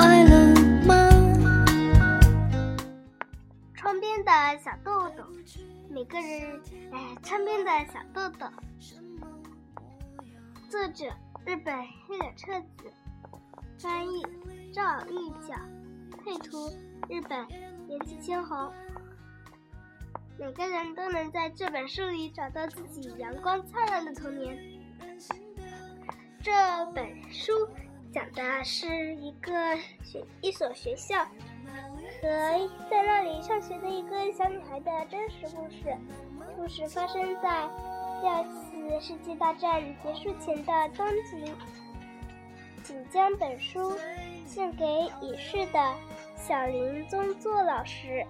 快乐吗？窗边的小豆豆，每个人哎，窗边的小豆豆。作者：日本黑脸彻子，翻译：赵玉角，配图：日本岩崎青红。每个人都能在这本书里找到自己阳光灿烂的童年。这本书讲的是一个学一所学校和在那里上学的一个小女孩的真实故事。故事发生在第二次世界大战结束前的东京。请将本书献给已逝的小林宗作老师。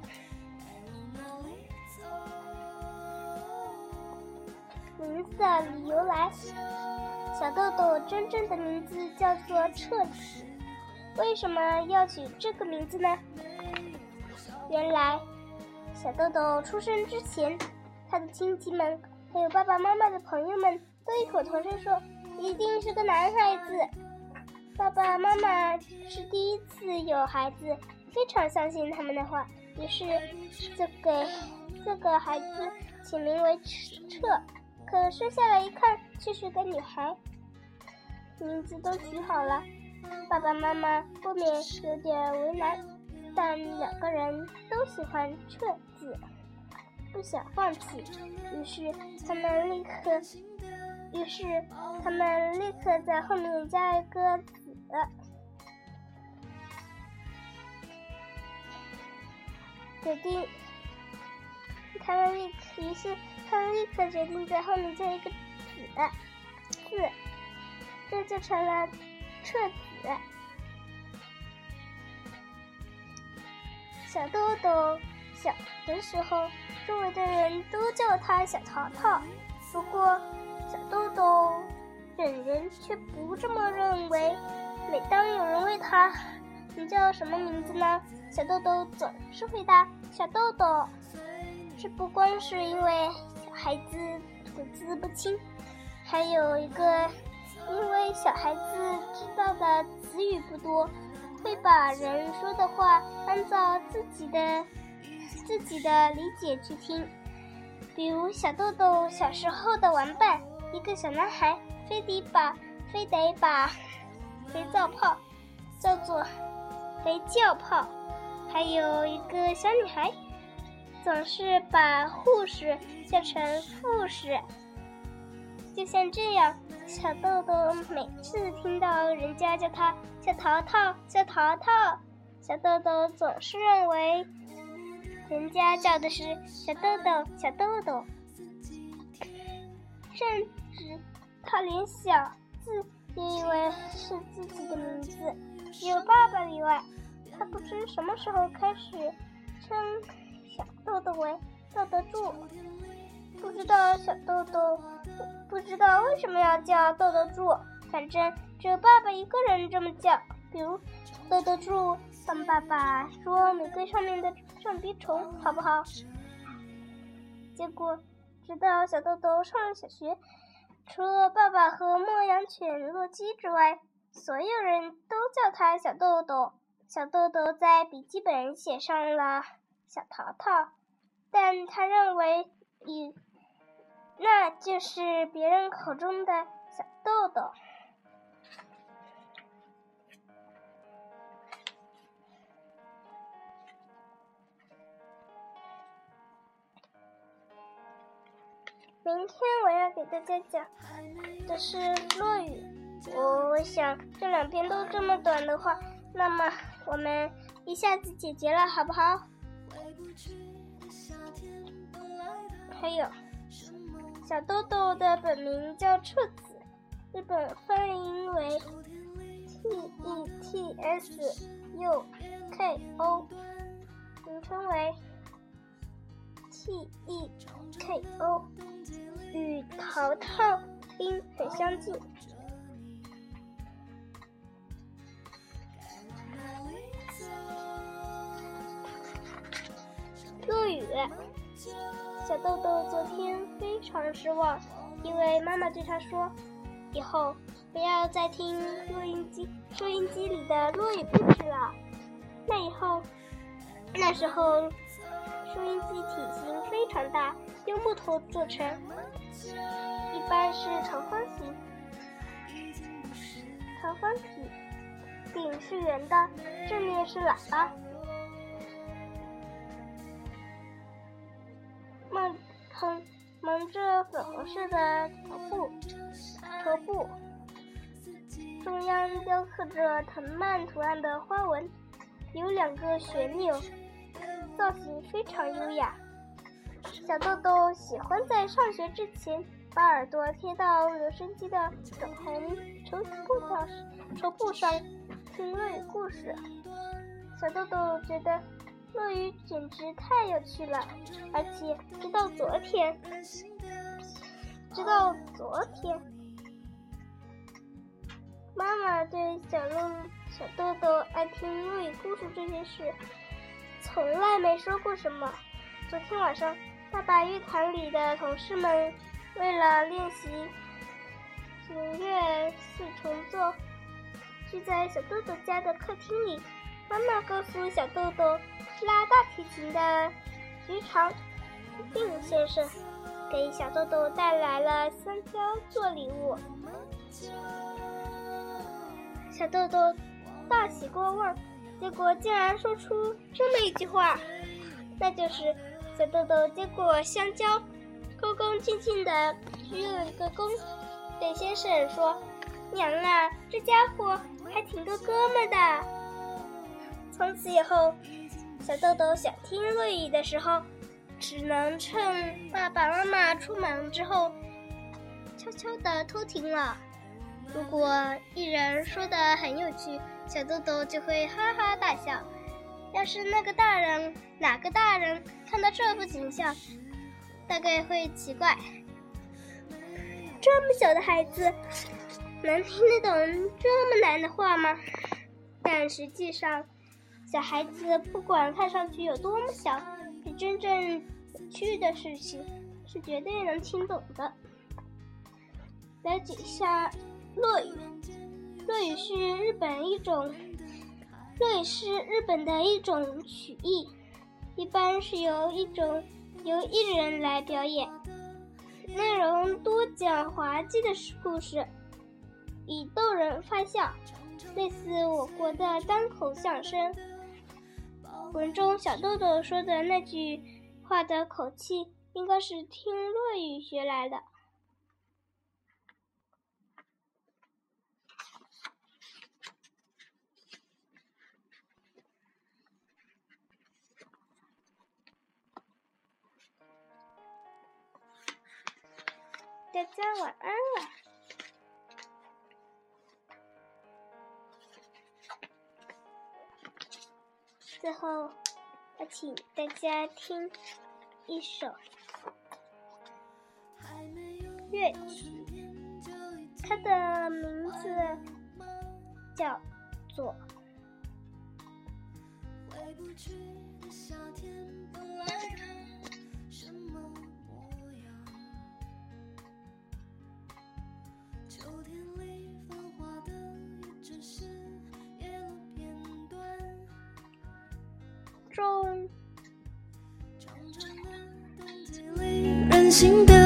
名字的由来，小豆豆真正的名字叫做彻子，为什么要取这个名字呢？原来，小豆豆出生之前，他的亲戚们还有爸爸妈妈的朋友们都异口同声说，一定是个男孩子。爸爸妈妈是第一次有孩子，非常相信他们的话，于是就给这个孩子起名为彻。可生下来一看，却是个女孩。名字都取好了，爸爸妈妈不免有点为难，但两个人都喜欢“撤”字，不想放弃。于是他们立刻，于是他们立刻在后面加一个“子”，决定。他们立刻，于是。他们立刻决定在后面加一个“子”字，这就成了“彻子”。小豆豆小的时候，周围的人都叫他小淘淘。不过，小豆豆本人却不这么认为。每当有人问他：“你叫什么名字呢？”小豆豆总是回答：“小豆豆。”这不光是因为。孩子吐字不清，还有一个，因为小孩子知道的词语不多，会把人说的话按照自己的自己的理解去听。比如小豆豆小时候的玩伴，一个小男孩，非得把非得把肥皂泡叫做肥皂泡，还有一个小女孩。总是把护士叫成护士，就像这样，小豆豆每次听到人家叫他小淘淘、小淘淘，小豆豆总是认为人家叫的是小豆豆、小豆豆，甚至他连小字也以为是自己的名字，只有爸爸例外，他不知什么时候开始称。小豆豆为豆豆柱，不知道小豆豆不知道为什么要叫豆豆柱，反正只有爸爸一个人这么叫。比如豆豆柱，帮爸爸捉玫瑰上面的橡皮虫，好不好？结果，直到小豆豆上了小学，除了爸爸和牧羊犬洛基之外，所有人都叫他小豆豆。小豆豆在笔记本写上了。小淘淘，但他认为，以那就是别人口中的小豆豆。明天我要给大家讲的是落雨。我想这两篇都这么短的话，那么我们一下子解决了，好不好？还有，小豆豆的本名叫彻子，日本翻译为 T E T S U K O，名称为 T E K O，与淘淘音很相近。雨。小豆豆昨天非常失望，因为妈妈对他说：“以后不要再听录音机收音机里的落雨故事了。”那以后，那时候收音机体型非常大，用木头做成，一般是长方形，长方体，顶是圆的，正面是喇叭。这粉红色的头布，头布中央雕刻着藤蔓图案的花纹，有两个旋钮。造型非常优雅。小豆豆喜欢在上学之前把耳朵贴到留声机的粉红绸布上，绸布上听落语故事。小豆豆觉得落语简直太有趣了，而且直到昨天，直到昨天，妈妈对小豆小豆豆爱听落语故事这件事。从来没说过什么。昨天晚上，爸爸乐团里的同事们为了练习弦乐四重奏，聚在小豆豆家的客厅里。妈妈告诉小豆豆，拉大提琴的局长丁先生给小豆豆带来了香蕉做礼物。小豆豆大喜过望。结果竟然说出这么一句话，那就是小豆豆接过香蕉，恭恭敬敬的鞠了一个躬，对先生说：“娘啊，这家伙还挺个哥们的。”从此以后，小豆豆想听落语的时候，只能趁爸爸妈妈出门之后，悄悄地偷听了。如果一人说的很有趣，小豆豆就会哈哈大笑。要是那个大人，哪个大人看到这幅景象，大概会奇怪：这么小的孩子能听得懂这么难的话吗？但实际上，小孩子不管看上去有多么小，真正有趣的事情，是绝对能听懂的。了解一下。落语，落语是日本一种，落语是日本的一种曲艺，一般是由一种由一人来表演，内容多讲滑稽的故事，以逗人发笑，类似我国的单口相声。文中小豆豆说的那句话的口气，应该是听落雨学来的。大家晚安了。最后，我请大家听一首乐曲，它的名字叫做。回不去的夏天本来任性的